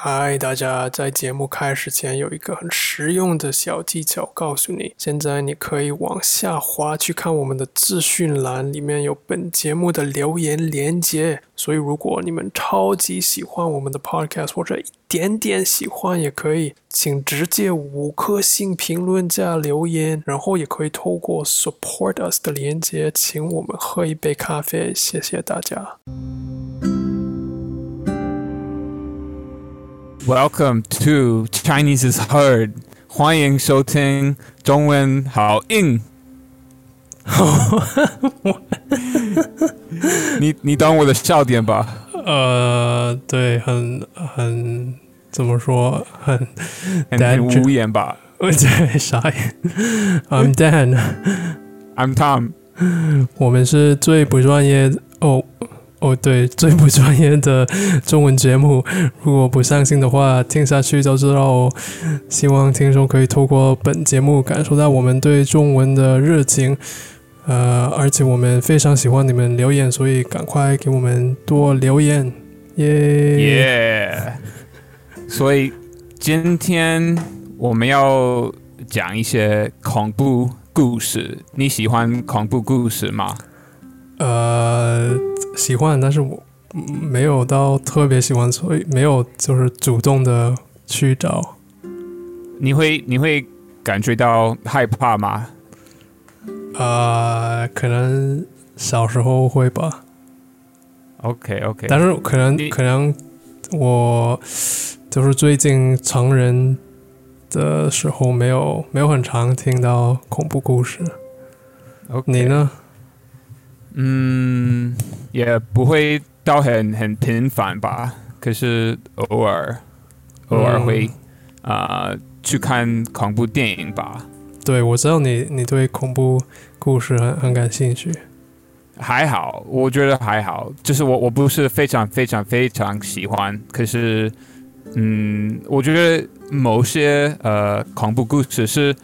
嗨，大家！在节目开始前，有一个很实用的小技巧，告诉你：现在你可以往下滑去看我们的资讯栏，里面有本节目的留言连接。所以，如果你们超级喜欢我们的 podcast，或者一点点喜欢也可以，请直接五颗星评论加留言，然后也可以透过 support us 的连接，请我们喝一杯咖啡。谢谢大家。Welcome to Chinese is hard，欢迎收听中文好硬。你你懂我的笑点吧？呃，对，很很怎么说，很很无言吧？对，傻眼。I'm Dan，I'm Tom，我们是最不专业哦。哦，对，最不专业的中文节目，如果不相信的话，听下去就知道哦。希望听众可以透过本节目感受到我们对中文的热情，呃，而且我们非常喜欢你们留言，所以赶快给我们多留言，耶耶！所以今天我们要讲一些恐怖故事，你喜欢恐怖故事吗？呃，喜欢，但是我没有到特别喜欢，所以没有就是主动的去找。你会你会感觉到害怕吗？呃，可能小时候会吧。OK OK，但是可能可能我就是最近成人的时候没有没有很常听到恐怖故事。你呢？嗯，也不会到很很频繁吧。可是偶尔偶尔会啊去看恐怖电影吧。对，我知道你你对恐怖故事很很感兴趣。还好，我觉得还好。就是我我不是非常非常非常喜欢。可是，嗯，我觉得某些呃恐怖故事是。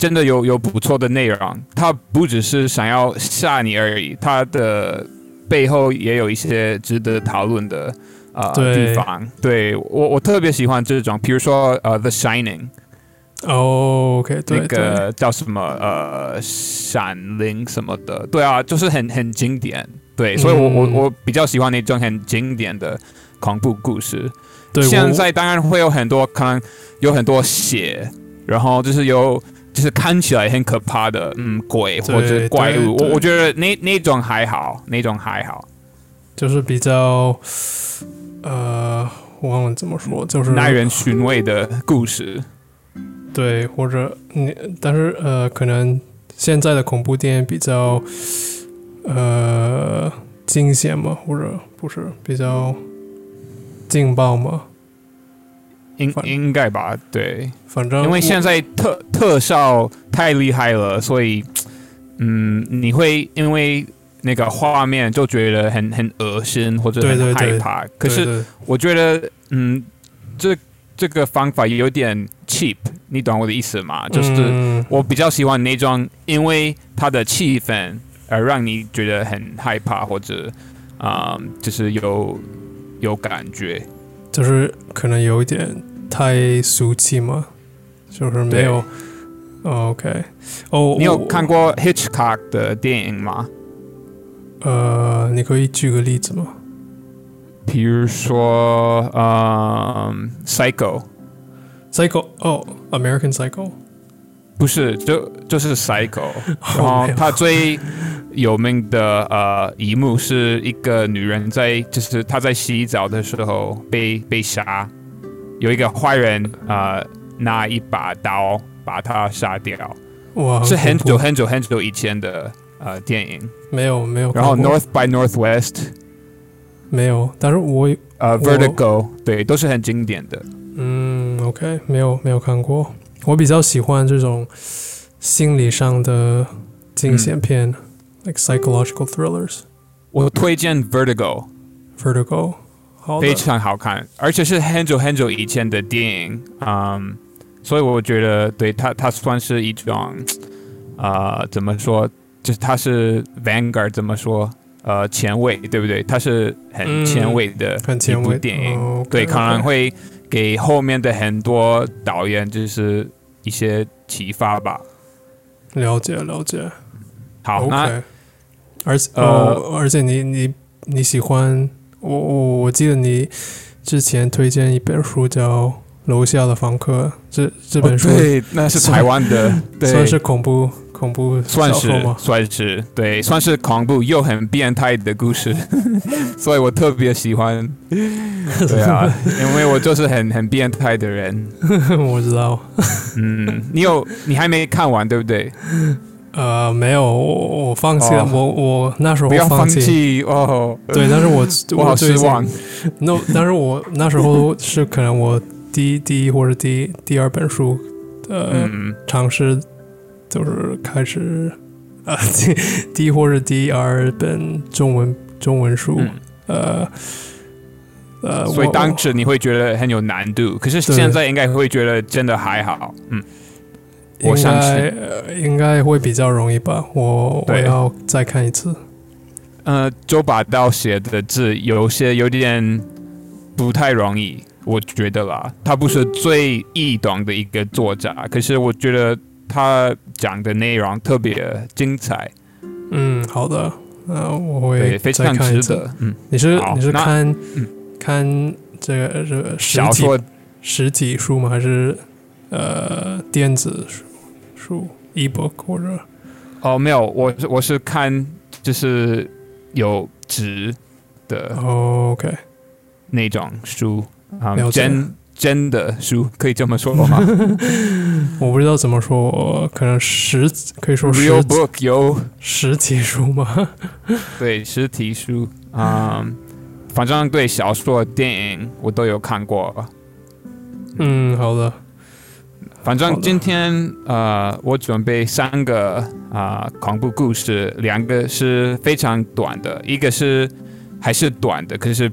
真的有有不错的内容，他不只是想要吓你而已，他的背后也有一些值得讨论的啊地方。对我我特别喜欢这种，比如说呃《The Shining》，OK，那个叫什么呃闪灵什么的，对啊，就是很很经典。对，所以我我我比较喜欢那种很经典的恐怖故事。对，现在当然会有很多可能有很多血，然后就是有。就是看起来很可怕的，嗯，鬼或者怪物，我我觉得那那种还好，那种还好，就是比较，呃，我忘了怎么说，就是耐人寻味的故事，对，或者你，但是呃，可能现在的恐怖电影比较，呃，惊险嘛，或者不是比较劲爆嘛。应应该吧，对，反正因为现在特特效太厉害了，所以，嗯，你会因为那个画面就觉得很很恶心或者很害怕。可是我觉得，嗯，这这个方法有点 cheap，你懂我的意思吗？就是我比较喜欢那种因为它的气氛而让你觉得很害怕或者啊，就是有有感觉，就是可能有一点。太俗气吗？就是没有。OK，哦，你有看过 Hitchcock 的电影吗？呃，你可以举个例子吗？比如说，嗯，Psycho，Psycho，哦，American Psycho，不是，就就是 Psycho。然后他最有名的呃一幕是一个女人在，就是她在洗澡的时候被被杀。有一个坏人啊，拿一把刀把他杀掉。哇，是很久很久很久以前的呃电影。没有没有。然后 North by Northwest 没有，但是我呃 Vertigo 对，都是很经典的。嗯，OK，没有没有看过。我比较喜欢这种心理上的惊险片，like psychological thrillers。我推荐 Vertigo。Vertigo。非常好看，而且是很久很久以前的电影，嗯，所以我觉得对它，它算是一种，呃，怎么说，就是它是 vanguard，怎么说，呃，前卫，对不对？它是很前卫的一部电影，对，可能会给后面的很多导演就是一些启发吧。了解了解。好，那而且呃，而且你你你喜欢我我我记得你之前推荐一本书叫《楼下的房客》，这这本书对，那是台湾的，对算是恐怖。恐怖算是算是对，算是恐怖又很变态的故事，所以我特别喜欢。对啊，因为我就是很很变态的人。我知道。嗯，你有你还没看完对不对？呃，没有，我我放弃了。我我那时候不要放弃哦。对，但是我 我好失望。那但是我那时候是可能我第一第一或者第第二本书呃尝试。就是开始，呃，第一或者第二本中文中文书，呃，呃，所以当时你会觉得很有难度，可是现在应该会觉得真的还好，嗯，我相信应该会比较容易吧。我我要再看一次。呃，周把刀写的字有些有点不太容易，我觉得啦，他不是最易懂的一个作者，可是我觉得。他讲的内容特别精彩。嗯，好的，那我会非常值得。嗯，你是你是看看这个这个实体实体书吗？还是呃电子书书 ebook 或者？哦，没有，我我是看就是有纸的，OK，那种书啊，真。真的书可以这么说吗？我不知道怎么说，可能实可以说实 book 有实体书吗？对，实体书啊，反正对小说、电影我都有看过。嗯，好的。反正今天呃，我准备三个啊恐怖故事，两个是非常短的，一个是还是短的，可是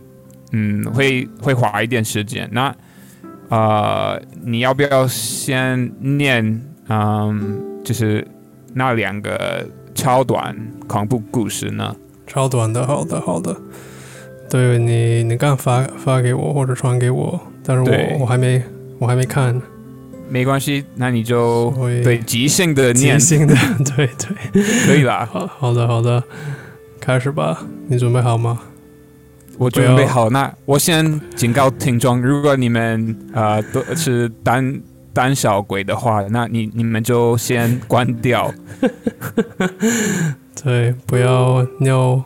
嗯，会会花一点时间。那呃，你要不要先念？嗯，就是那两个超短恐怖故事呢？超短的，好的，好的。对你，你刚发发给我或者传给我，但是我我还没我还没看。没关系，那你就对即兴的念，即兴的，对对，可以啦。好好的好的，开始吧，你准备好吗？我准备好，那我先警告听众，如果你们呃都是胆胆小鬼的话，那你你们就先关掉。对，不要尿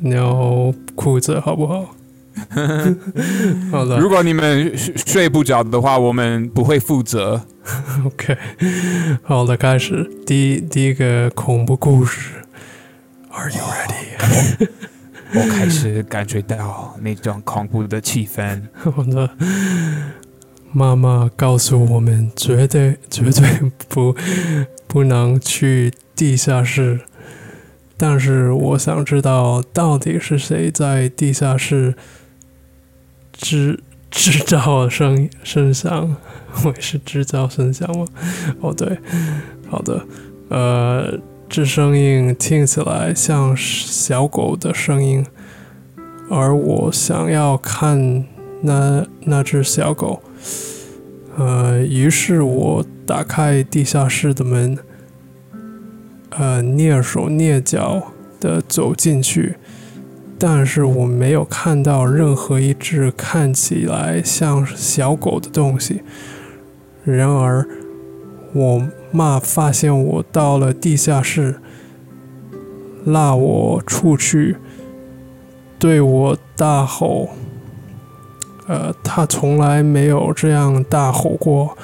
尿裤子，好不好？好的。如果你们睡不着的话，我们不会负责。OK，好的，开始第第一个恐怖故事。Are you ready？我开始感觉到那种恐怖的气氛。我的妈妈告诉我们，绝对绝对不不能去地下室。但是我想知道，到底是谁在地下室制制造声声响？会是制造声响吗？哦，对，好的，呃。这声音听起来像小狗的声音，而我想要看那那只小狗。呃，于是我打开地下室的门，呃，蹑手蹑脚的走进去，但是我没有看到任何一只看起来像小狗的东西。然而，我。妈发现我到了地下室，拉我出去，对我大吼。呃，他从来没有这样大吼过，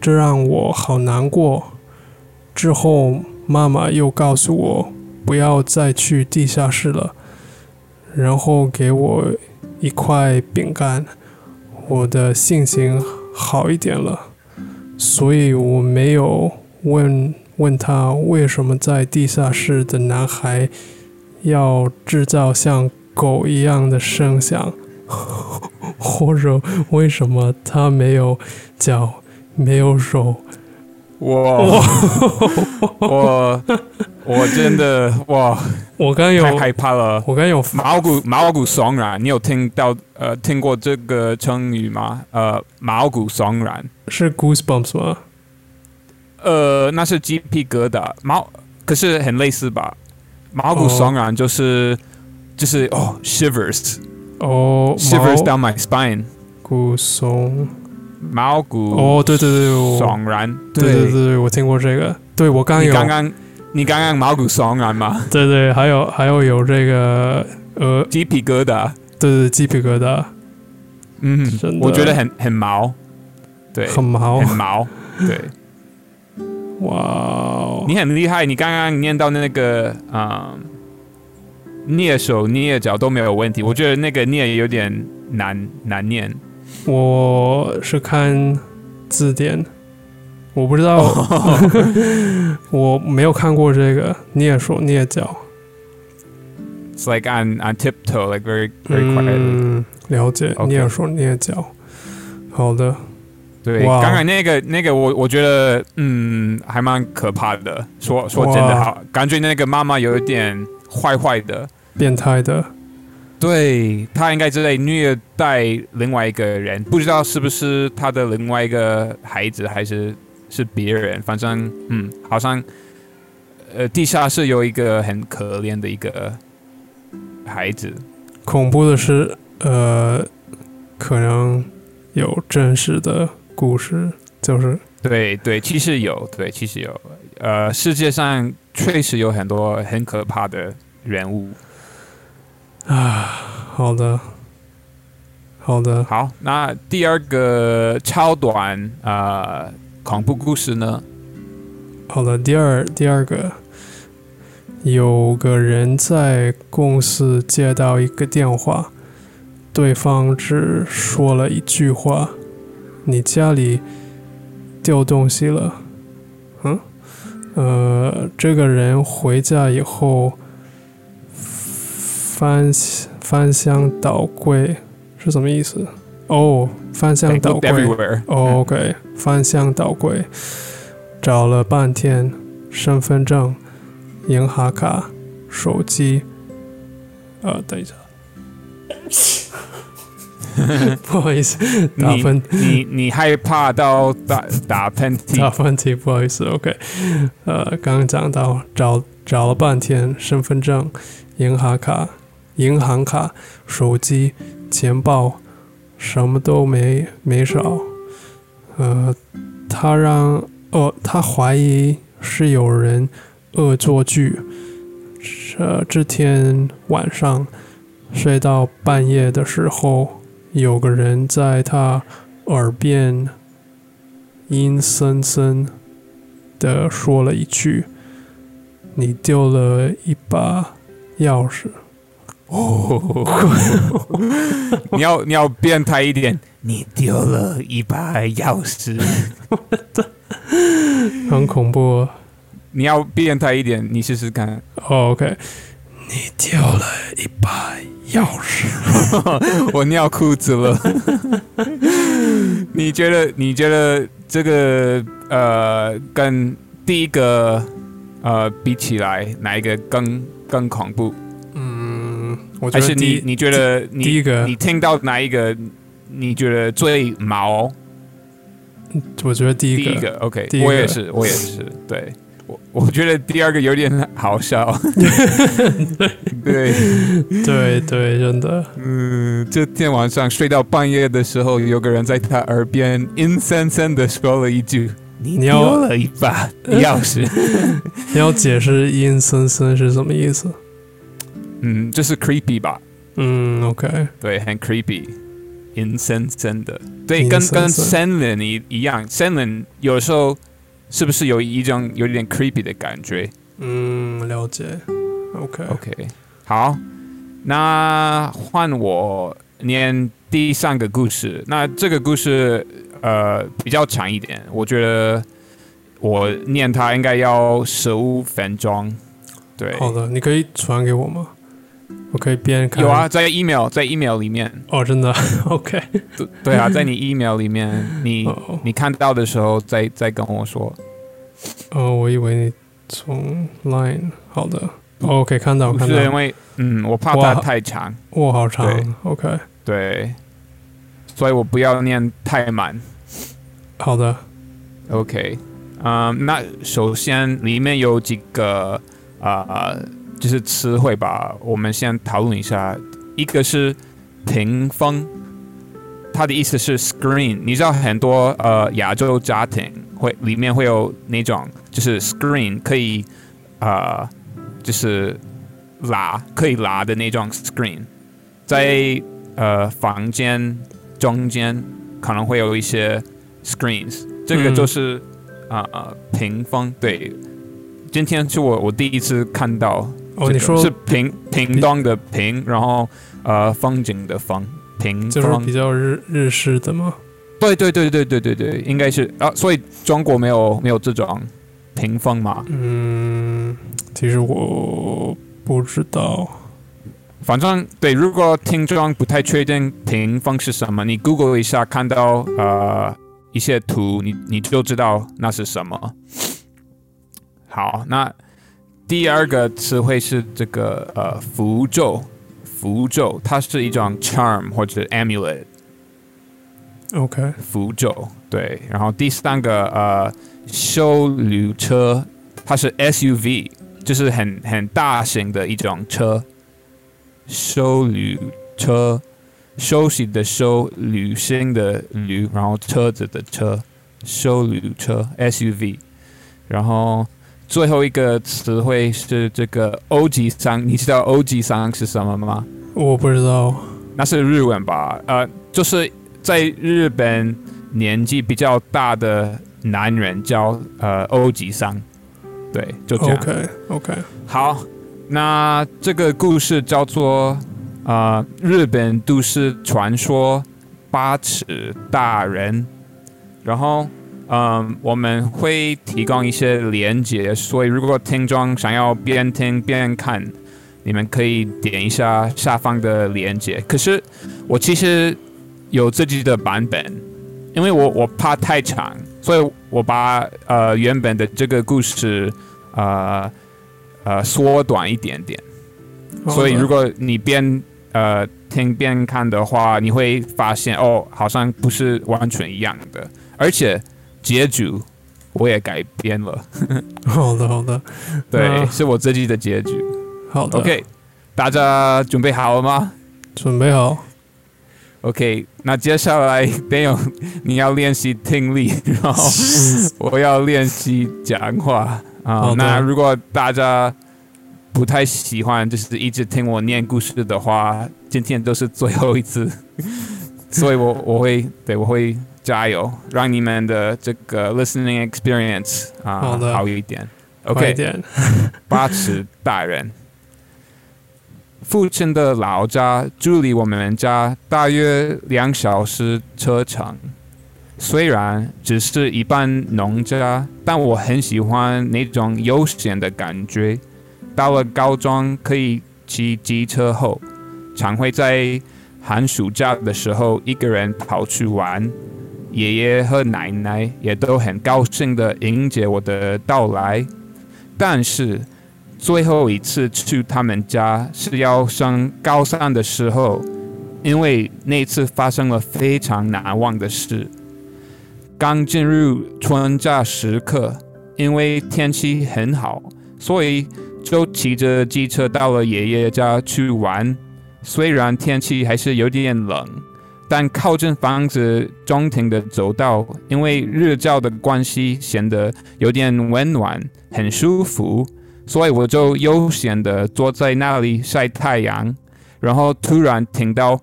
这让我好难过。之后，妈妈又告诉我不要再去地下室了，然后给我一块饼干，我的心情好一点了。所以我没有问问他为什么在地下室的男孩要制造像狗一样的声响，或者为什么他没有脚没有手。我我我真的哇，我刚有太害怕了，我刚有毛骨毛骨悚然。你有听到呃听过这个成语吗？呃，毛骨悚然是 goosebumps 吗？呃，那是鸡皮疙瘩，毛可是很类似吧？毛骨悚然就是就是哦，shivers 哦，shivers down my spine，骨悚毛骨哦，对对对，悚然，对对对，我听过这个。对我刚有刚刚你刚刚毛骨悚然吗？对对，还有还有有这个呃鸡皮疙瘩，对对鸡皮疙瘩，嗯，我觉得很很毛，对，很毛很毛，对。哇，你很厉害！你刚刚念到那个啊，蹑手蹑脚都没有问题。我觉得那个蹑有点难难念。我是看字典，我不知道，我没有看过这个蹑手蹑脚。It's like on on tiptoe, like very very quiet. 嗯，了解，蹑手蹑脚。好的。对，刚才那个那个，我我觉得，嗯，还蛮可怕的。说说真的，好，感觉那个妈妈有一点坏坏的，变态的。对，她应该是在虐待另外一个人，不知道是不是她的另外一个孩子，还是是别人。反正，嗯，好像，呃，地下室有一个很可怜的一个孩子。恐怖的是，呃，可能有真实的。故事就是对对，其实有对，其实有，呃，世界上确实有很多很可怕的人物啊。好的，好的，好。那第二个超短啊恐怖故事呢？好了，第二第二个，有个人在公司接到一个电话，对方只说了一句话。你家里掉东西了，嗯，呃，这个人回家以后翻翻箱倒柜是什么意思？哦，翻箱倒柜，OK，翻箱倒柜，找了半天，身份证、银行卡、手机，呃，等一下。不好意思，打喷你你害怕到打打喷嚏？打喷嚏，不好意思。OK，呃，刚刚讲到找找了半天，身份证、银行卡、银行卡、手机、钱包，什么都没没少。呃，他让呃，他怀疑是有人恶作剧。这这天晚上睡到半夜的时候。有个人在他耳边阴森森的说了一句：“你丢了一把钥匙。”哦，你要你要变态一点，你丢了一把钥匙，很恐怖。你要变态一点，你试试看。OK，你丢了一把。钥匙，我尿裤子了。你觉得？你觉得这个呃，跟第一个呃比起来，哪一个更更恐怖？嗯，我觉得你你觉得第一个，你听到哪一个？你觉得最毛？我觉得第一个第一个，OK，我也是，我也是，对。我我觉得第二个有点好笑，对对对，真的。嗯，这天晚上睡到半夜的时候，有个人在他耳边阴森森的说了一句：“你丢了一把钥匙。”你要解释阴森森是什么意思？嗯，就是 creepy 吧。嗯，OK，对，很 creepy，阴森森的。对，跟跟 Senlin 一一样，Senlin 有时候。是不是有一种有点 creepy 的感觉？嗯，了解。OK，OK，好，那换我念第三个故事。那这个故事呃比较长一点，我觉得我念它应该要十五分钟。对，好的，你可以传给我吗？我可以边看。有啊，在 email，在 email 里面。哦，真的？OK。对对啊，在你 email 里面，你你看到的时候再再跟我说。哦，我以为你从 line 好的，OK 看到看到。是因为嗯，我怕它太长。哇，好长。OK。对。所以我不要念太满。好的。OK。嗯，那首先里面有几个啊，就是词汇吧，我们先讨论一下。一个是屏风，它的意思是 screen。你知道很多呃亚洲家庭会里面会有那种就是 screen 可以啊，就是拉可以拉的那种 screen，在呃房间中间可能会有一些 screens，这个就是。啊啊！屏风对，今天是我我第一次看到哦，你说是屏屏东的屏，然后呃风景的风，屏就是比较日日式的吗？对对对对对对对，应该是啊，所以中国没有没有这种屏风嘛？嗯，其实我不知道，反正对，如果听众不太确定屏风是什么，你 Google 一下，看到呃。一些图，你你就知道那是什么。好，那第二个词汇是这个呃符咒，符咒它是一种 charm 或者 amulet。OK，符咒对。然后第三个呃修旅车，它是 SUV，就是很很大型的一种车。修旅车。休息的休，旅行的旅，然后车子的车，修旅车 SUV，然后最后一个词汇是这个欧吉桑，你知道欧吉桑是什么吗？我不知道，那是日文吧？呃，就是在日本年纪比较大的男人叫呃欧吉桑，对，就这样。OK OK，好，那这个故事叫做。啊，日本都市传说八尺大人，然后嗯，我们会提供一些连接，所以如果听众想要边听边看，你们可以点一下下方的连接。可是我其实有自己的版本，因为我我怕太长，所以我把呃原本的这个故事呃呃缩短一点点。所以如果你边呃，听边看的话，你会发现哦，好像不是完全一样的，而且结局我也改编了。好的，好的，对，是我自己的结局。好的，OK，大家准备好了吗？准备好。OK，那接下来得有你要练习听力，然后我要练习讲话啊。那如果大家。不太喜欢，就是一直听我念故事的话，今天都是最后一次，所以我我会对我会加油，让你们的这个 listening experience 啊好一点。OK，八尺大人，父亲的老家距离我们家大约两小时车程，虽然只是一般农家，但我很喜欢那种悠闲的感觉。到了高中可以骑机车后，常会在寒暑假的时候一个人跑去玩。爷爷和奶奶也都很高兴的迎接我的到来。但是最后一次去他们家是要上高三的时候，因为那次发生了非常难忘的事。刚进入春假时刻，因为天气很好，所以。就骑着机车到了爷爷家去玩，虽然天气还是有点冷，但靠近房子中庭的走道，因为日照的关系，显得有点温暖，很舒服，所以我就悠闲的坐在那里晒太阳，然后突然听到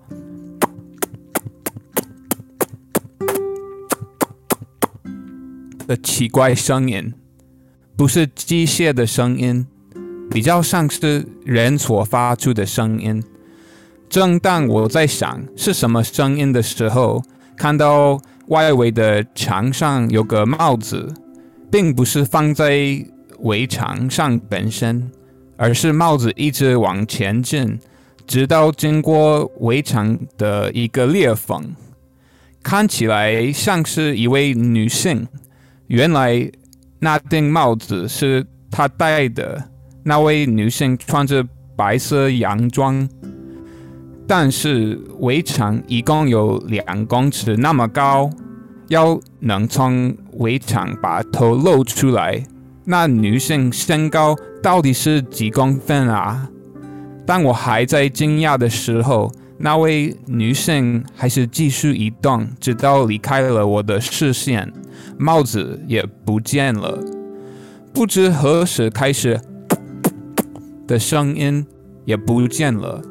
的奇怪声音，不是机械的声音。比较像是人所发出的声音。正当我在想是什么声音的时候，看到外围的墙上有个帽子，并不是放在围墙上本身，而是帽子一直往前进，直到经过围墙的一个裂缝，看起来像是一位女性。原来那顶帽子是。他戴的那位女性穿着白色洋装，但是围墙一共有两公尺那么高，要能从围墙把头露出来，那女性身高到底是几公分啊？当我还在惊讶的时候，那位女性还是继续移动，直到离开了我的视线，帽子也不见了。不知何时开始，的声音也不见了。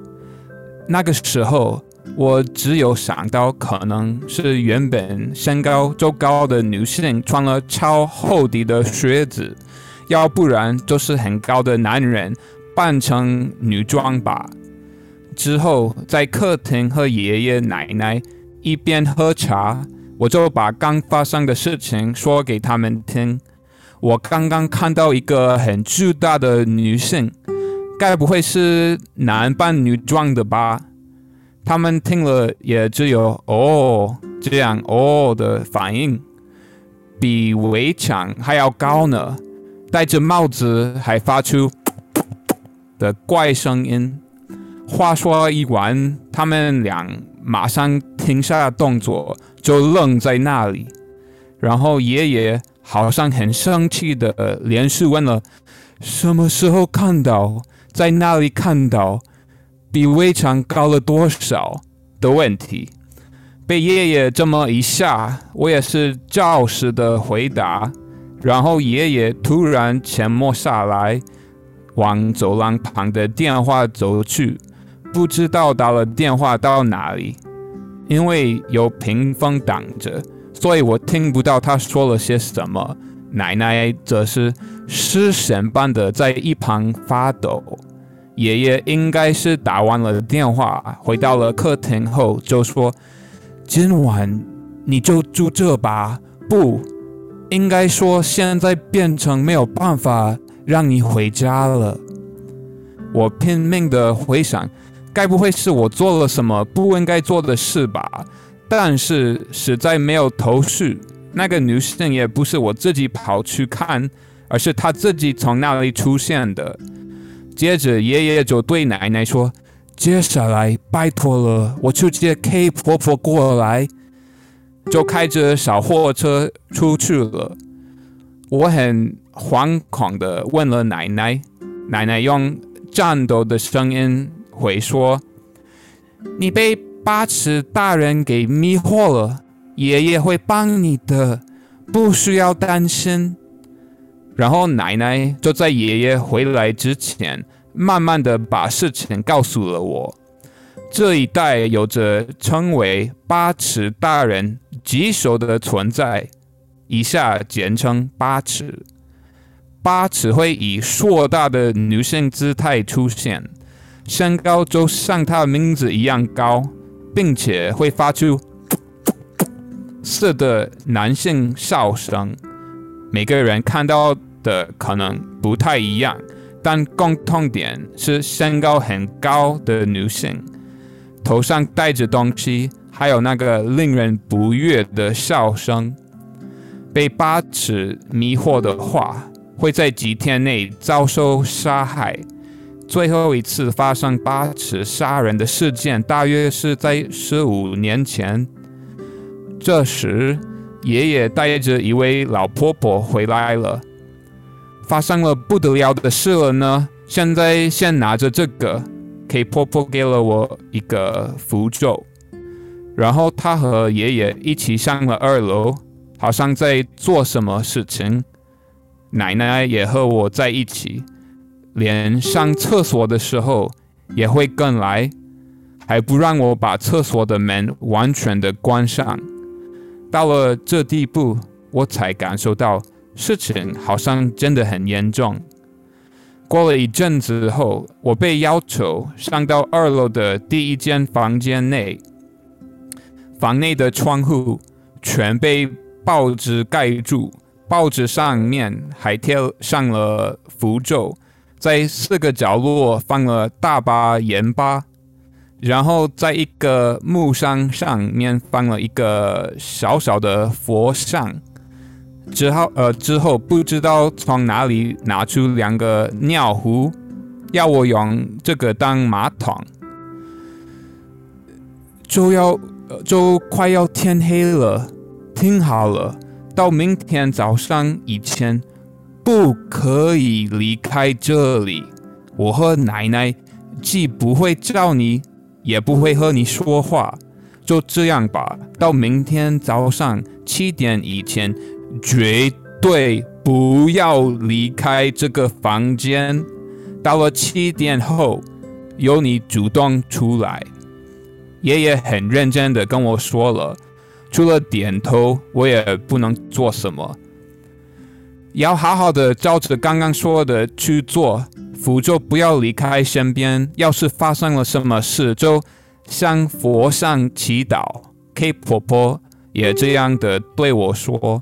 那个时候，我只有想到，可能是原本身高就高的女性穿了超厚底的靴子，要不然就是很高的男人扮成女装吧。之后，在客厅和爷爷奶奶一边喝茶，我就把刚发生的事情说给他们听。我刚刚看到一个很巨大的女性，该不会是男扮女装的吧？他们听了也只有“哦”这样“哦”的反应，比围墙还要高呢，戴着帽子还发出的怪声音。话说一完，他们俩马上停下了动作，就愣在那里。然后爷爷好像很生气的连续问了：“什么时候看到？在那里看到？比围墙高了多少？”的问题。被爷爷这么一下，我也是照实的回答。然后爷爷突然沉默下来，往走廊旁的电话走去。不知道打了电话到哪里，因为有屏风挡着，所以我听不到他说了些什么。奶奶则是失神般的在一旁发抖。爷爷应该是打完了电话，回到了客厅后就说：“今晚你就住这吧。”不应该说现在变成没有办法让你回家了。我拼命的回想。该不会是我做了什么不应该做的事吧？但是实在没有头绪。那个女生也不是我自己跑去看，而是她自己从那里出现的。接着爷爷就对奶奶说：“接下来拜托了，我去接 K 婆婆过来。”就开着小货车出去了。我很惶恐地问了奶奶，奶奶用颤抖的声音。回说：“你被八尺大人给迷惑了，爷爷会帮你的，不需要担心。”然后奶奶就在爷爷回来之前，慢慢的把事情告诉了我。这一带有着称为八尺大人棘手的存在，以下简称八尺。八尺会以硕大的女性姿态出现。身高就像他的名字一样高，并且会发出似的男性笑声。每个人看到的可能不太一样，但共同点是身高很高的女性，头上戴着东西，还有那个令人不悦的笑声。被八尺迷惑的话，会在几天内遭受杀害。最后一次发生八尺杀人的事件，大约是在十五年前。这时，爷爷带着一位老婆婆回来了。发生了不得了的事了呢！现在先拿着这个，给婆婆给了我一个符咒。然后他和爷爷一起上了二楼，好像在做什么事情。奶奶也和我在一起。连上厕所的时候也会跟来，还不让我把厕所的门完全的关上。到了这地步，我才感受到事情好像真的很严重。过了一阵子后，我被要求上到二楼的第一间房间内，房内的窗户全被报纸盖住，报纸上面还贴上了符咒。在四个角落放了大把盐巴，然后在一个木箱上面放了一个小小的佛像，之后呃之后不知道从哪里拿出两个尿壶，要我用这个当马桶。就要就快要天黑了，听好了，到明天早上以前不可以离开这里。我和奶奶既不会叫你，也不会和你说话。就这样吧，到明天早上七点以前，绝对不要离开这个房间。到了七点后，由你主动出来。爷爷很认真的跟我说了，除了点头，我也不能做什么。要好好的照着刚刚说的去做，符咒不要离开身边。要是发生了什么事，就向佛上祈祷。K 婆婆也这样的对我说。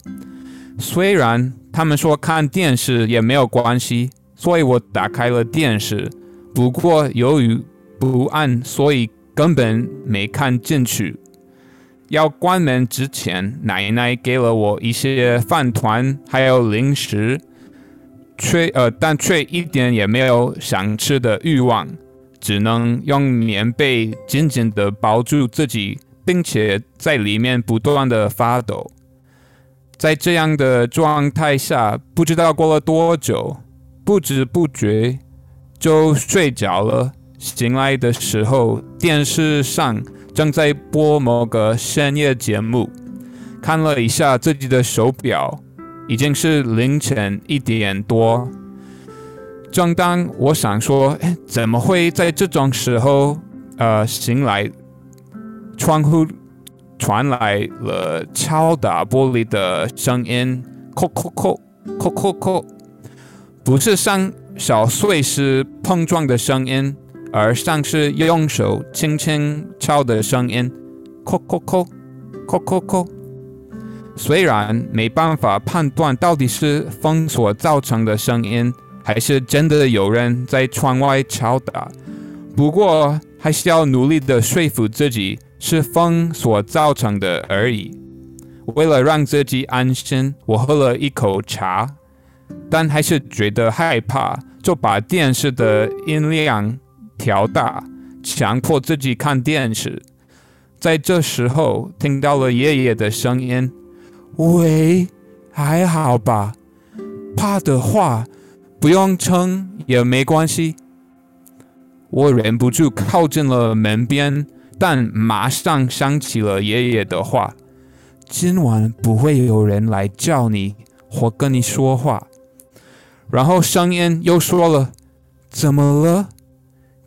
虽然他们说看电视也没有关系，所以我打开了电视。不过由于不安，所以。根本没看进去。要关门之前，奶奶给了我一些饭团，还有零食，却呃，但却一点也没有想吃的欲望，只能用棉被紧紧地包住自己，并且在里面不断的发抖。在这样的状态下，不知道过了多久，不知不觉就睡着了。醒来的时候，电视上正在播某个深夜节目。看了一下自己的手表，已经是凌晨一点多。正当我想说，怎么会在这种时候，呃，醒来，窗户传来了敲打玻璃的声音，叩叩叩，叩叩叩，不是像小碎石碰撞的声音。而像是用手轻轻敲的声音，叩叩叩，叩叩叩。虽然没办法判断到底是风所造成的声音，还是真的有人在窗外敲打，不过还是要努力的说服自己是风所造成的而已。为了让自己安心，我喝了一口茶，但还是觉得害怕，就把电视的音量。调大，强迫自己看电视。在这时候，听到了爷爷的声音：“喂，还好吧？怕的话，不用撑也没关系。”我忍不住靠近了门边，但马上想起了爷爷的话：“今晚不会有人来叫你或跟你说话。”然后声音又说了：“怎么了？”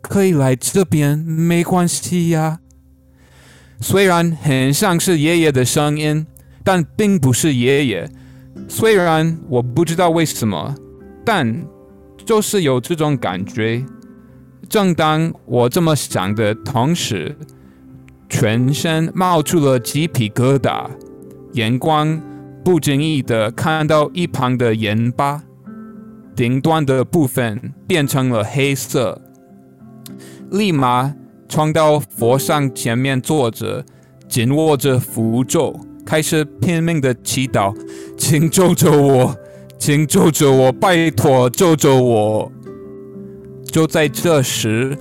可以来这边，没关系呀。虽然很像是爷爷的声音，但并不是爷爷。虽然我不知道为什么，但就是有这种感觉。正当我这么想的同时，全身冒出了鸡皮疙瘩，眼光不经意的看到一旁的盐巴，顶端的部分变成了黑色。立马冲到佛像前面坐着，紧握着符咒，开始拼命的祈祷：“请救救我，请救救我，拜托救救我！”就在这时，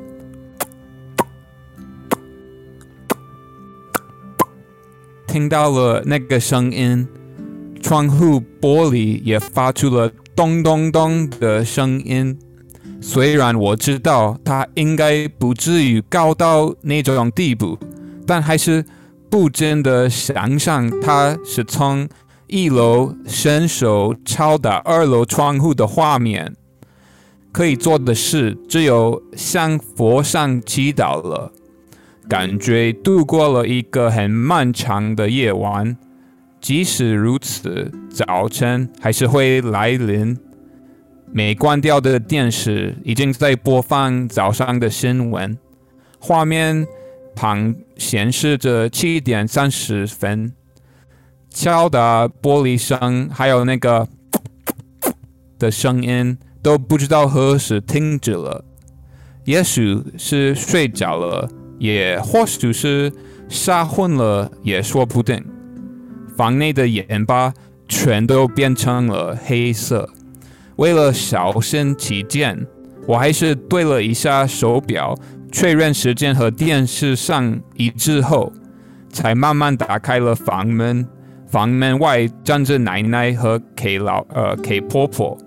听到了那个声音，窗户玻璃也发出了咚咚咚的声音。虽然我知道他应该不至于高到那种地步，但还是不禁的想象他是从一楼伸手敲打二楼窗户的画面。可以做的事只有向佛上祈祷了。感觉度过了一个很漫长的夜晚，即使如此，早晨还是会来临。没关掉的电视已经在播放早上的新闻，画面旁显示着七点三十分，敲打玻璃声还有那个的声音都不知道何时停止了，也许是睡着了，也或许是吓昏了，也说不定。房内的盐巴全都变成了黑色。为了小心起见，我还是对了一下手表，确认时间和电视上一致后，才慢慢打开了房门。房门外站着奶奶和 K 老呃 K 婆婆。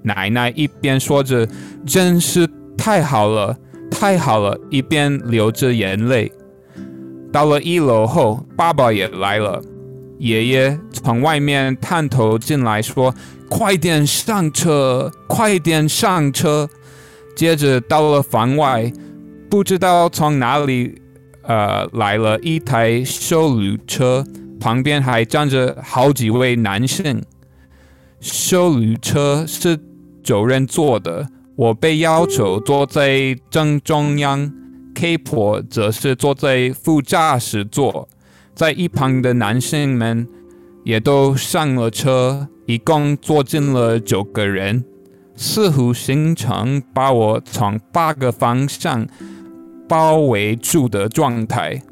奶奶一边说着“真是太好了，太好了”，一边流着眼泪。到了一楼后，爸爸也来了。爷爷从外面探头进来，说：“快点上车，快点上车。”接着到了房外，不知道从哪里，呃，来了一台修旅车，旁边还站着好几位男性。修旅车是九人坐的，我被要求坐在正中央，K 婆则是坐在副驾驶座。在一旁的男性们也都上了车，一共坐进了九个人，似乎行程把我从八个方向包围住的状态。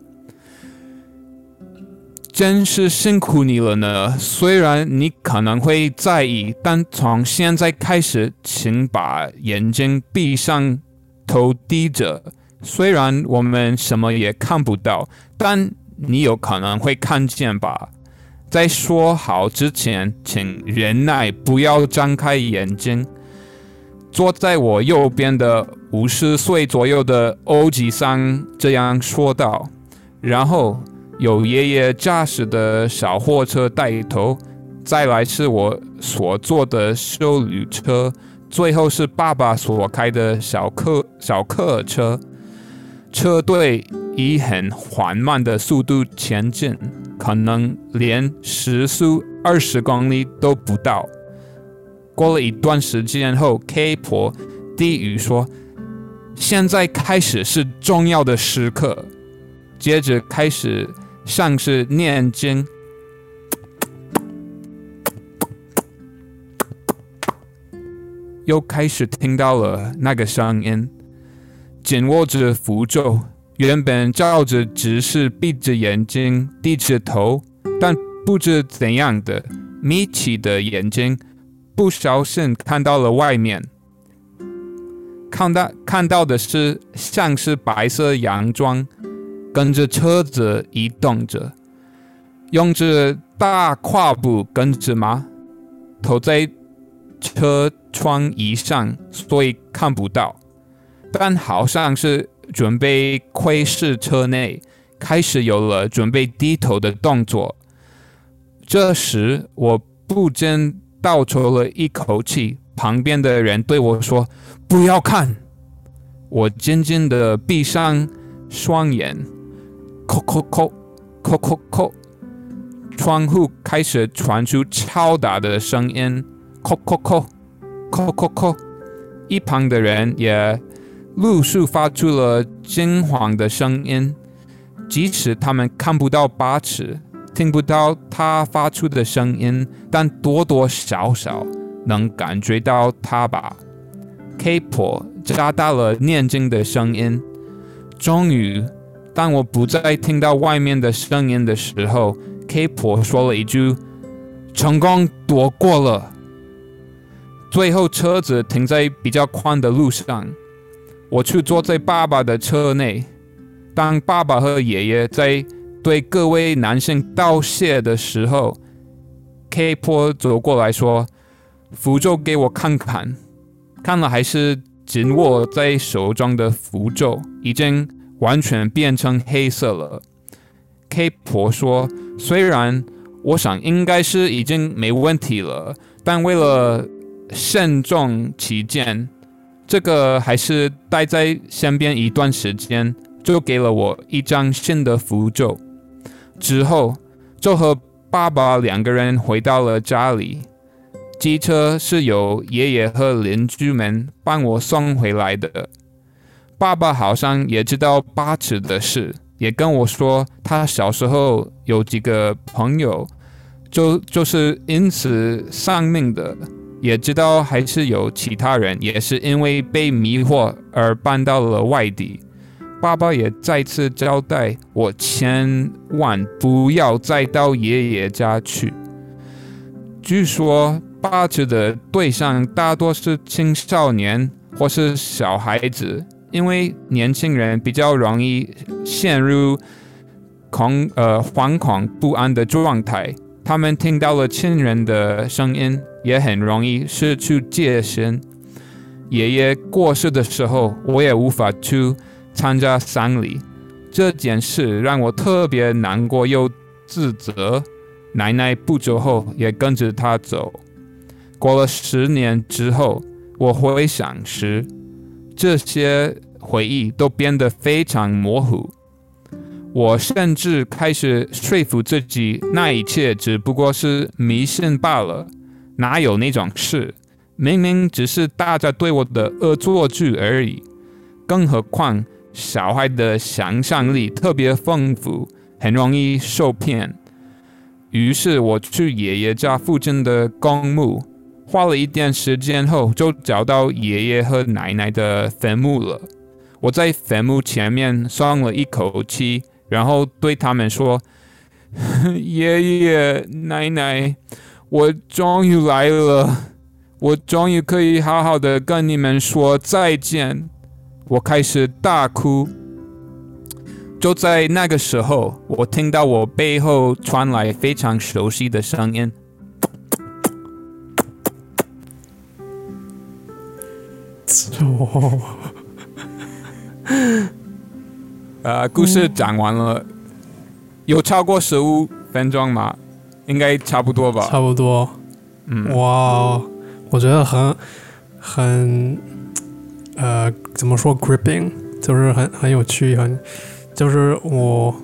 真是辛苦你了呢。虽然你可能会在意，但从现在开始，请把眼睛闭上，头低着。虽然我们什么也看不到，但。你有可能会看见吧？在说好之前，请忍耐，不要张开眼睛。坐在我右边的五十岁左右的欧吉桑这样说道。然后有爷爷驾驶的小货车带头，再来是我所坐的修旅车，最后是爸爸所开的小客小客车。车队以很缓慢的速度前进，可能连时速二十公里都不到。过了一段时间后，K 婆低语说：“现在开始是重要的时刻。”接着开始像是念经，又开始听到了那个声音。紧握着符咒，原本照着直视，闭着眼睛，低着头，但不知怎样的眯起的眼睛，不小心看到了外面，看到看到的是像是白色洋装，跟着车子移动着，用着大跨步跟着吗？头在车窗以上，所以看不到。但好像是准备窥视车内，开始有了准备低头的动作。这时，我不禁倒抽了一口气。旁边的人对我说：“不要看。”我静静的闭上双眼。叩叩叩，叩叩叩，窗户开始传出敲打的声音。叩叩叩，叩叩叩，一旁的人也。陆续发出了惊慌的声音，即使他们看不到八尺，听不到他发出的声音，但多多少少能感觉到他吧。K 婆加大了念经的声音。终于，当我不再听到外面的声音的时候，K 婆说了一句：“成功躲过了。”最后，车子停在比较宽的路上。我去坐在爸爸的车内，当爸爸和爷爷在对各位男性道谢的时候，K 坡走过来说：“符咒给我看看。”看了还是紧握在手中的符咒，已经完全变成黑色了。K 婆说：“虽然我想应该是已经没问题了，但为了慎重起见。”这个还是待在身边一段时间，就给了我一张新的符咒。之后就和爸爸两个人回到了家里。机车是由爷爷和邻居们帮我送回来的。爸爸好像也知道八尺的事，也跟我说他小时候有几个朋友，就就是因此丧命的。也知道还是有其他人，也是因为被迷惑而搬到了外地。爸爸也再次交代我，千万不要再到爷爷家去。据说八字的对象大多是青少年或是小孩子，因为年轻人比较容易陷入恐呃惶恐不安的状态，他们听到了亲人的声音，也很容易失去戒心。爷爷过世的时候，我也无法去参加丧礼，这件事让我特别难过又自责。奶奶不久后也跟着他走。过了十年之后，我回想时，这些回忆都变得非常模糊。我甚至开始说服自己，那一切只不过是迷信罢了，哪有那种事？明明只是大家对我的恶作剧而已，更何况小孩的想象力特别丰富，很容易受骗。于是我去爷爷家附近的公墓，花了一点时间后，就找到爷爷和奶奶的坟墓了。我在坟墓前面松了一口气，然后对他们说：“ 爷爷奶奶，我终于来了。”我终于可以好好的跟你们说再见，我开始大哭。就在那个时候，我听到我背后传来非常熟悉的声音。哦，呃，故事讲完了，有超过十五分钟吗？应该差不多吧。差不多。嗯，哇。我觉得很很呃，怎么说？gripping 就是很很有趣，很就是我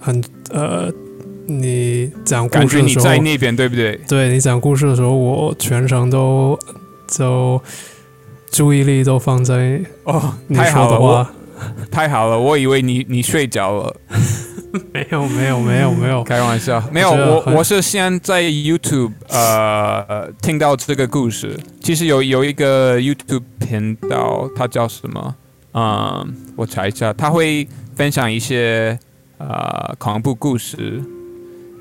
很呃，你讲故事的时候，在那边对不对？对你讲故事的时候，我全程都就注意力都放在哦，你说的话，太好了，我以为你你睡着了。没有没有没有没有开玩笑，没有我我是先在 YouTube 呃听到这个故事，其实有有一个 YouTube 频道，它叫什么？嗯，我查一下，他会分享一些呃恐怖故事，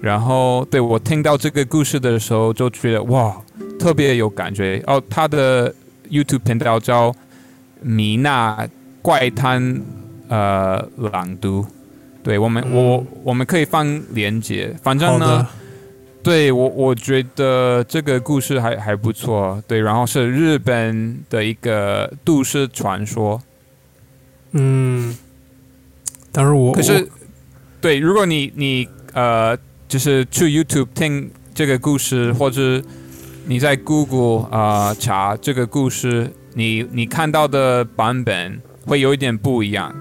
然后对我听到这个故事的时候就觉得哇，特别有感觉哦。他的 YouTube 频道叫米娜怪谈呃朗读。对我们，我我们可以放链接，反正呢，对我我觉得这个故事还还不错，对，然后是日本的一个都市传说，嗯，但是我可是对，如果你你呃，就是去 YouTube 听这个故事，或者你在 Google 啊查这个故事，你你看到的版本会有一点不一样。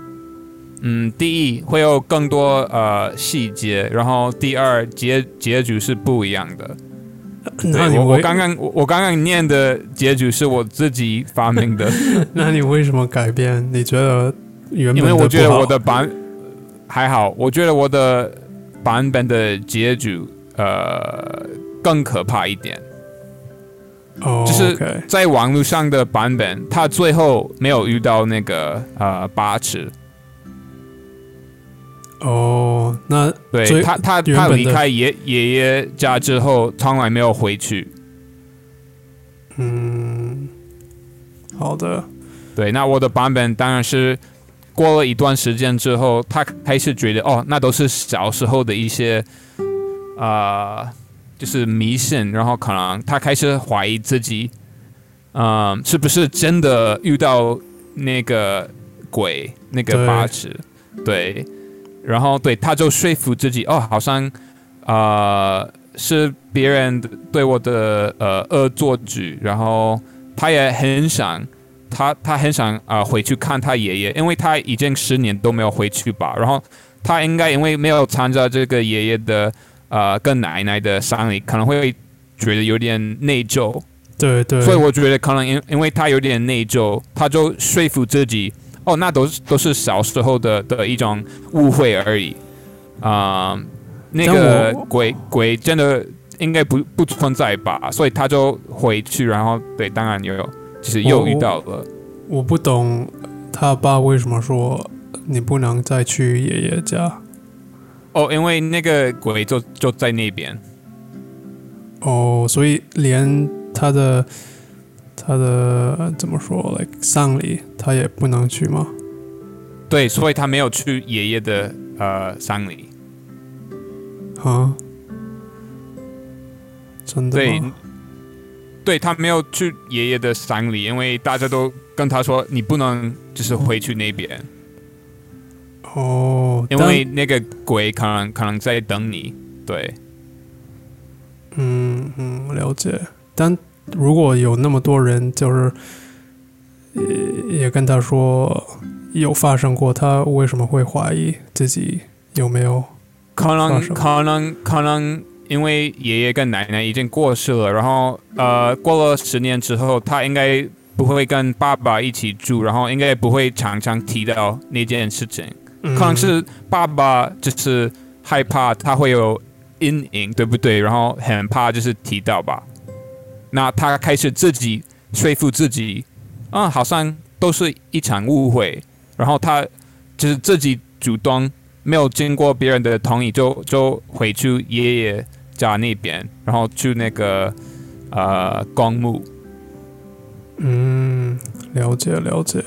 嗯，第一会有更多呃细节，然后第二结结局是不一样的。那你我刚刚我刚刚念的结局是我自己发明的。那你为什么改变？你觉得原本因为我觉得我的版还好，我觉得我的版本的结局呃更可怕一点。哦，就是在网络上的版本，他最后没有遇到那个呃八尺。哦，那对他，他他离开爷爷爷家之后，从来没有回去。嗯，好的。对，那我的版本当然是过了一段时间之后，他开始觉得哦，那都是小时候的一些啊，就是迷信，然后可能他开始怀疑自己，嗯，是不是真的遇到那个鬼，那个八尺？对。然后对，他就说服自己，哦，好像，呃，是别人对我的呃恶作剧。然后他也很想，他他很想啊回去看他爷爷，因为他已经十年都没有回去吧。然后他应该因为没有参加这个爷爷的呃跟奶奶的丧礼，可能会觉得有点内疚。对对。所以我觉得可能因因为他有点内疚，他就说服自己。哦，那都是都是小时候的的一种误会而已，啊，那个鬼鬼真的应该不不存在吧？所以他就回去，然后对，当然又有，就是又遇到了。我不懂他爸为什么说你不能再去爷爷家。哦，因为那个鬼就就在那边。哦，所以连他的他的怎么说，like 丧礼他也不能去吗？对，所以他没有去爷爷的呃丧礼。啊？真的对，对他没有去爷爷的丧礼，因为大家都跟他说你不能就是回去那边。哦，因为那个鬼可能可能在等你。对。嗯嗯，了解。但如果有那么多人，就是也也跟他说有发生过，他为什么会怀疑自己有没有？可能可能可能因为爷爷跟奶奶已经过世了，然后呃过了十年之后，他应该不会跟爸爸一起住，然后应该不会常常提到那件事情。可能是爸爸就是害怕他会有。阴影对不对？然后很怕就是提到吧，那他开始自己说服自己，啊，好像都是一场误会。然后他就是自己主动，没有经过别人的同意，就就回去爷爷家那边，然后去那个呃公墓。嗯，了解了解。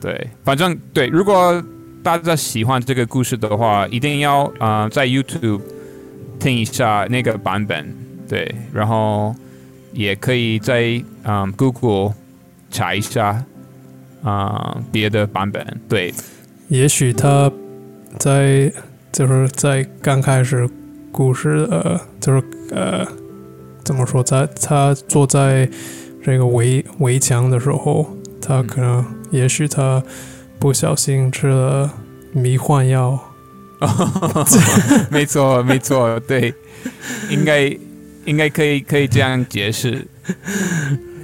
对，反正对，如果大家喜欢这个故事的话，一定要啊在 YouTube。听一下那个版本，对，然后也可以在嗯 Google 查一下啊别的版本，对。也许他在就是在刚开始故事呃，就是呃怎么说，在他坐在这个围围墙的时候，他可能也许他不小心吃了迷幻药。没错，没错，对，应该应该可以可以这样解释。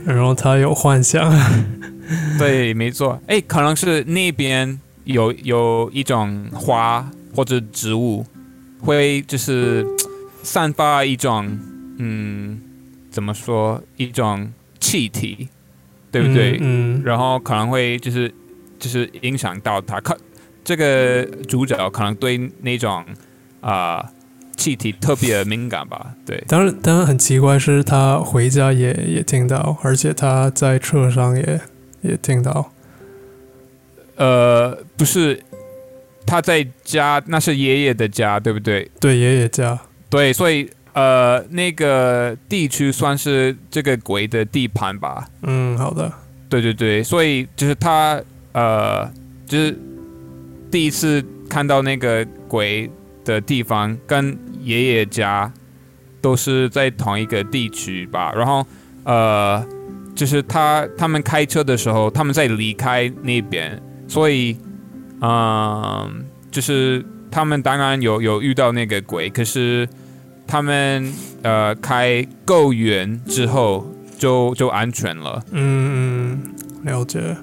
然后他有幻想，对，没错。哎，可能是那边有有一种花或者植物，会就是散发一种嗯，怎么说，一种气体，对不对？嗯。然后可能会就是就是影响到他，可。这个主角可能对那种啊气体特别敏感吧？对，当然，当然很奇怪是他回家也也听到，而且他在车上也也听到。呃，不是，他在家，那是爷爷的家，对不对？对，爷爷家。对，所以呃，那个地区算是这个鬼的地盘吧？嗯，好的。对对对，所以就是他呃，就是。第一次看到那个鬼的地方，跟爷爷家都是在同一个地区吧。然后，呃，就是他他们开车的时候，他们在离开那边，所以，嗯，就是他们当然有有遇到那个鬼，可是他们呃开够远之后就就安全了。嗯，了解。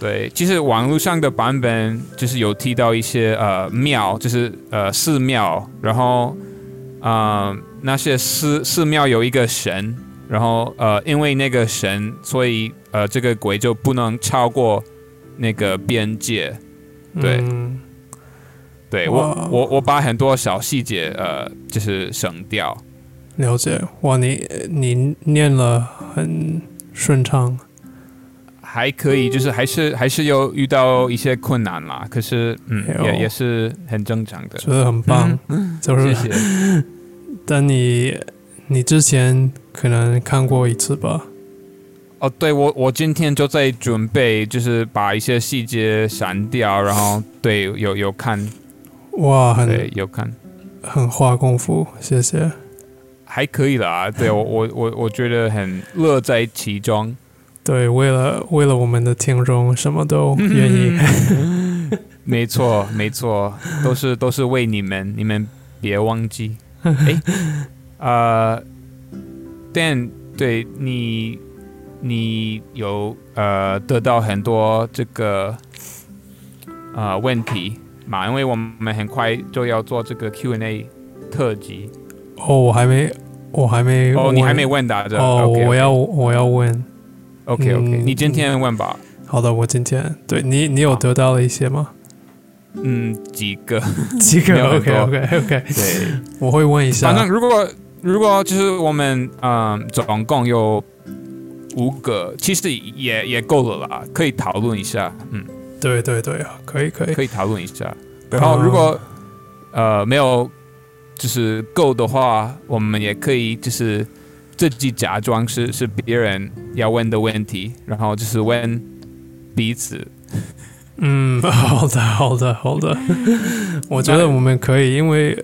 对，其实网络上的版本就是有提到一些呃庙，就是呃寺庙，然后啊那些寺寺庙有一个神，然后呃因为那个神，所以呃这个鬼就不能超过那个边界。对，对我我我把很多小细节呃就是省掉。了解，哇，你你念了很顺畅。还可以，就是还是还是有遇到一些困难啦。可是，嗯，也也是很正常的。觉得很棒，就是谢谢。但你你之前可能看过一次吧？哦，对，我我今天就在准备，就是把一些细节删掉，然后对有有看。哇，很有看，很花功夫，谢谢。还可以啦，对我我我我觉得很乐在其中。对，为了为了我们的听众，什么都愿意。没错，没错，都是都是为你们，你们别忘记。哎，呃，Dan，对你，你有呃得到很多这个呃问题嘛？因为我们很快就要做这个 Q&A 特辑。哦，我还没，我还没，哦，你还没问答着。哦，我要我要问。OK OK，你今天问吧。好的，我今天对你，你有得到了一些吗？嗯，几个，几个。OK OK OK，对，我会问一下。反正如果如果就是我们嗯总共有五个，其实也也够了啦，可以讨论一下。嗯，对对对啊，可以可以可以讨论一下。然后如果呃没有就是够的话，我们也可以就是自己假装是是别人要问的问题，然后就是问彼此。嗯，好的好的好的，我觉得我们可以，因为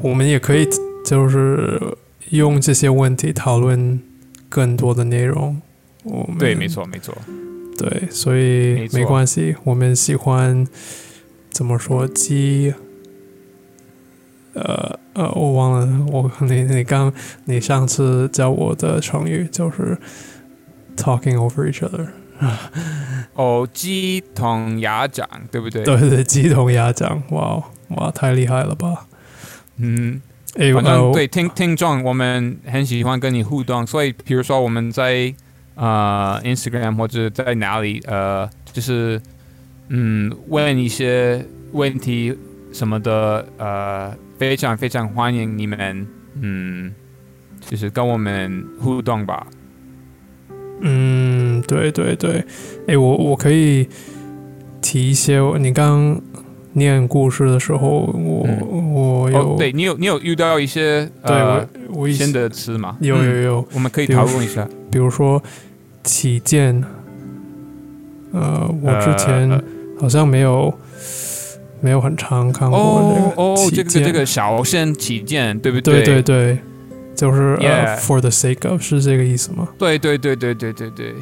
我们也可以。就是用这些问题讨论更多的内容。我们对，没错，没错。对，所以没关系。我们喜欢怎么说？鸡？呃呃，我忘了。我你你刚你上次教我的成语就是 talking over each other。哦，鸡同鸭讲，对不对？对对，鸡同鸭讲。哇哇，太厉害了吧？嗯。反正对听听众，我们很喜欢跟你互动，所以比如说我们在呃 Instagram 或者在哪里呃，就是嗯问一些问题什么的呃，非常非常欢迎你们嗯，就是跟我们互动吧。嗯，对对对，哎，我我可以提一些，你刚。念故事的时候，我我有对你有你有遇到一些对我新的词吗？有有有，我们可以讨论一下。比如说“起见”，呃，我之前好像没有没有很常看过这个哦，这个这个小先起见，对不对？对对对，就是呃 “for the sake of” 是这个意思吗？对对对对对对对，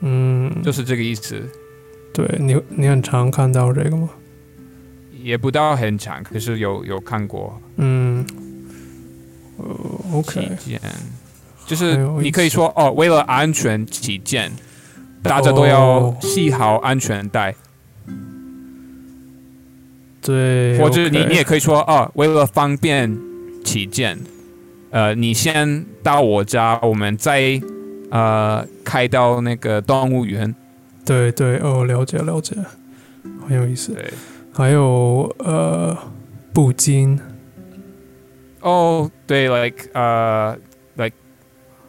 嗯，就是这个意思。对你你很常看到这个吗？也不到很长，可是有有看过。嗯，呃，OK，起见，就是你可以说哦，为了安全起见，大家都要系好安全带。对，或者你你也可以说啊，为了方便起见，呃，你先到我家，我们再呃开到那个动物园。对对，哦，了解了解，很有意思。对。还有呃，不禁。哦，对，like 呃，like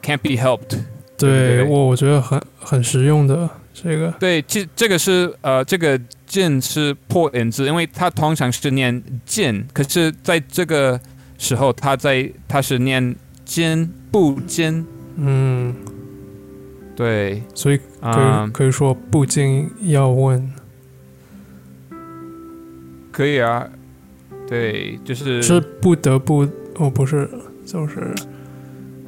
can't be helped。对我我觉得很很实用的这个。对，这这个是呃，这个剑是破音字，因为它通常是念剑，可是在这个时候，它在它是念坚不尖。嗯，对，所以可以可以说不禁要问。可以啊，对，就是是不得不哦，不是，就是，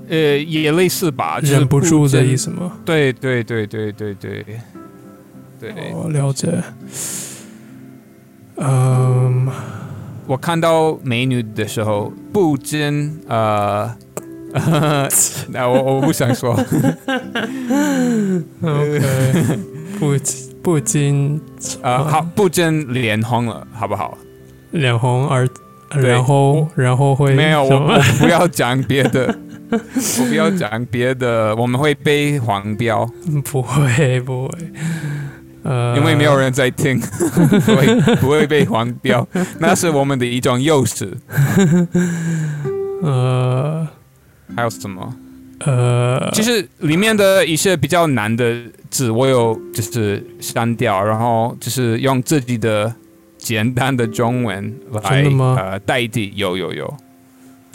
呃，也类似吧，忍不住的意思吗？对对对对对对对，我了解。嗯，我看到美女的时候，不禁呃，那 我我不想说。OK，不。不禁啊，好，不禁脸红了，好不好？脸红而然后然后会没有，我不要讲别的，我不要讲别的，我们会被黄标。不会不会，呃，因为没有人在听，所以不会被黄标，那是我们的一种优势。呃，还有什么？呃，其实里面的一些比较难的字，我有就是删掉，然后就是用自己的简单的中文来呃代替。有有有，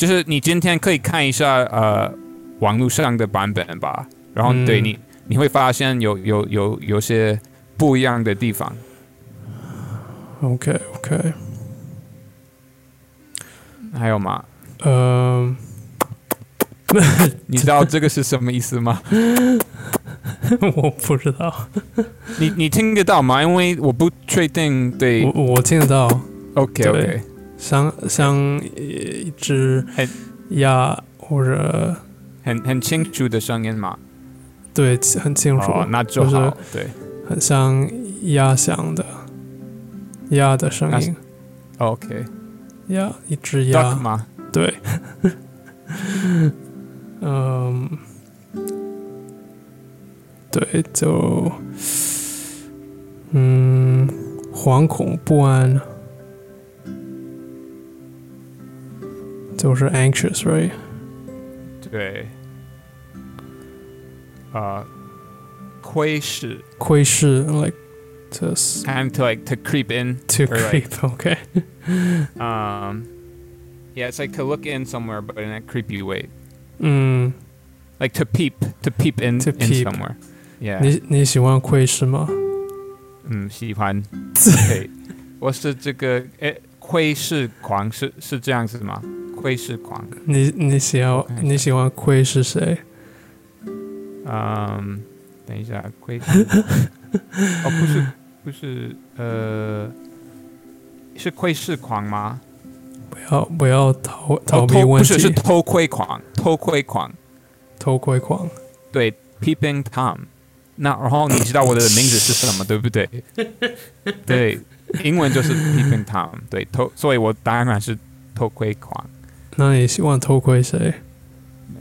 就是你今天可以看一下呃网络上的版本吧，然后对你你会发现有有有有些不一样的地方。OK OK，还有吗？嗯。你知道这个是什么意思吗？我不知道。你你听得到吗？因为我不确定。对，我我听得到。OK OK，像像一只鸭或者很很清楚的声音吗？对，很清楚。那就好。对，很像鸭响的鸭的声音。OK，鸭一只鸭吗？对。嗯，对，就嗯，惶恐不安，就是 anxious，right？ 对，呃，窥视，窥视，like to kind to like to creep in to creep. Okay. um, yeah, it's like to look in somewhere, but in a creepy way. Mm. Like to peep, to peep in to in somewhere. Yeah. 你你喜欢窥视吗？嗯，喜欢。对，我是这个诶，窥视狂是是这样子吗？ 窥视狂。你你喜欢你喜欢窥视谁？嗯，等一下，窥视。哦，不是不是，呃，是窥视狂吗？不要不要逃逃避问题。不是是偷窥狂，偷窥狂，偷窥狂。对，Peeping Tom。那然后你知道我的名字是什么，对不对？对，英文就是 Peeping Tom。对，偷，所以我当然是偷窥狂。那你希望偷窥谁？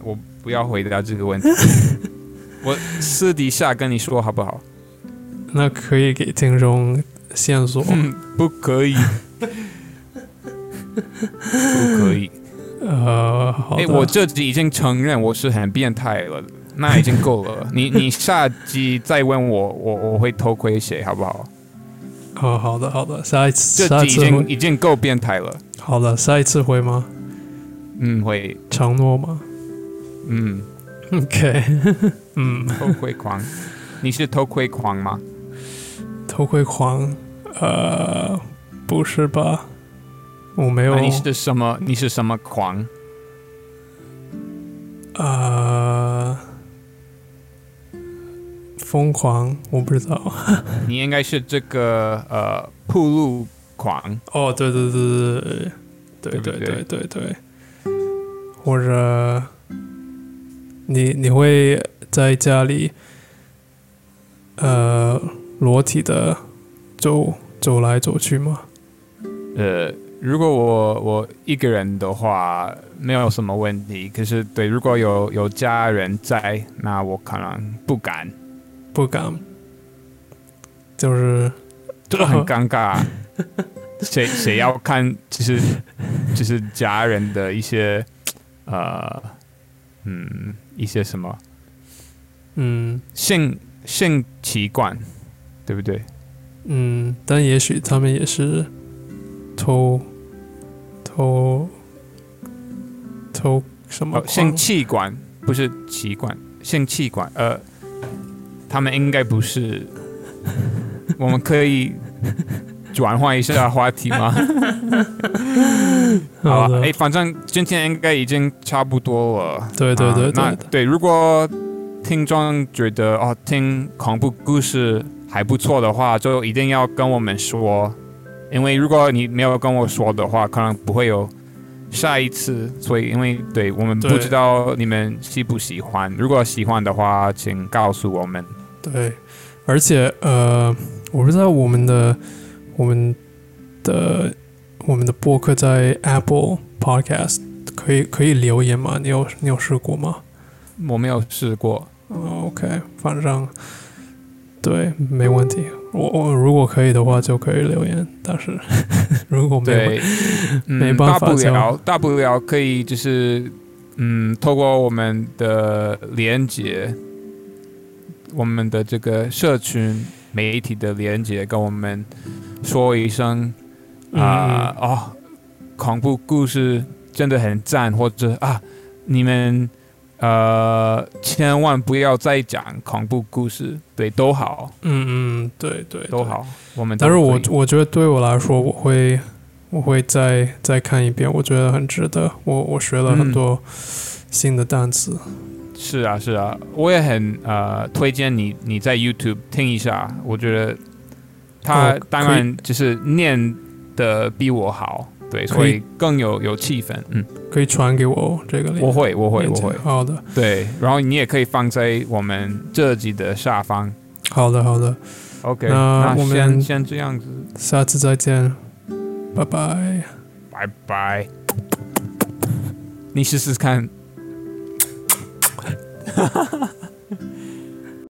我不要回答这个问题，我私底下跟你说好不好？那可以给听众线索？不可以，不可以。呃，好哎，我这集已经承认我是很变态了。那已经够了，你你下集再问我，我我会偷窥谁，好不好？哦，好的好的，下一次这集已经已经够变态了。好的，下一次会吗？嗯，会。承诺吗？嗯，OK，嗯，偷窥狂，你是偷窥狂吗？偷窥狂？呃，不是吧？我没有。你是什么？你是什么狂？呃，疯狂，我不知道。你应该是这个呃，铺路狂。哦，对对对对对对对对对。或者，你你会在家里呃裸体的走走来走去吗？呃。如果我我一个人的话，没有什么问题。可是，对，如果有有家人在，那我可能不敢，不敢，就是就很尴尬。谁谁要看，就是就是家人的一些呃嗯一些什么嗯性性习惯，对不对？嗯，但也许他们也是偷。偷偷什么？性器官不是器官，性器官。呃，他们应该不是。我们可以转换一下话题吗？好了，哎，反正今天应该已经差不多了。对对对那，对。如果听众觉得哦，听恐怖故事还不错的话，就一定要跟我们说。因为如果你没有跟我说的话，可能不会有下一次。所以，因为对我们不知道你们喜不喜欢。如果喜欢的话，请告诉我们。对，而且呃，我不知道我们的我们的我们的播客在 Apple Podcast 可以可以留言吗？你有你有试过吗？我没有试过。OK，反正对，没问题。我我如果可以的话就可以留言，但是 如果没没办法，大不了大不了可以就是嗯，透过我们的连接，我们的这个社群媒体的连接，跟我们说一声啊哦，恐怖故事真的很赞，或者啊你们。呃，千万不要再讲恐怖故事，对，都好。嗯嗯，对对，都好。我们，但是我我觉得对我来说，我会我会再再看一遍，我觉得很值得。我我学了很多新的单词。是啊是啊，我也很呃推荐你你在 YouTube 听一下，我觉得他当然就是念的比我好。对，所以更有有气氛，嗯，可以传给我这个我会，我会，我会。好的，对，然后你也可以放在我们这集的下方。好的，好的。OK，那我们先这样子，下次再见，拜拜，拜拜。你试试看。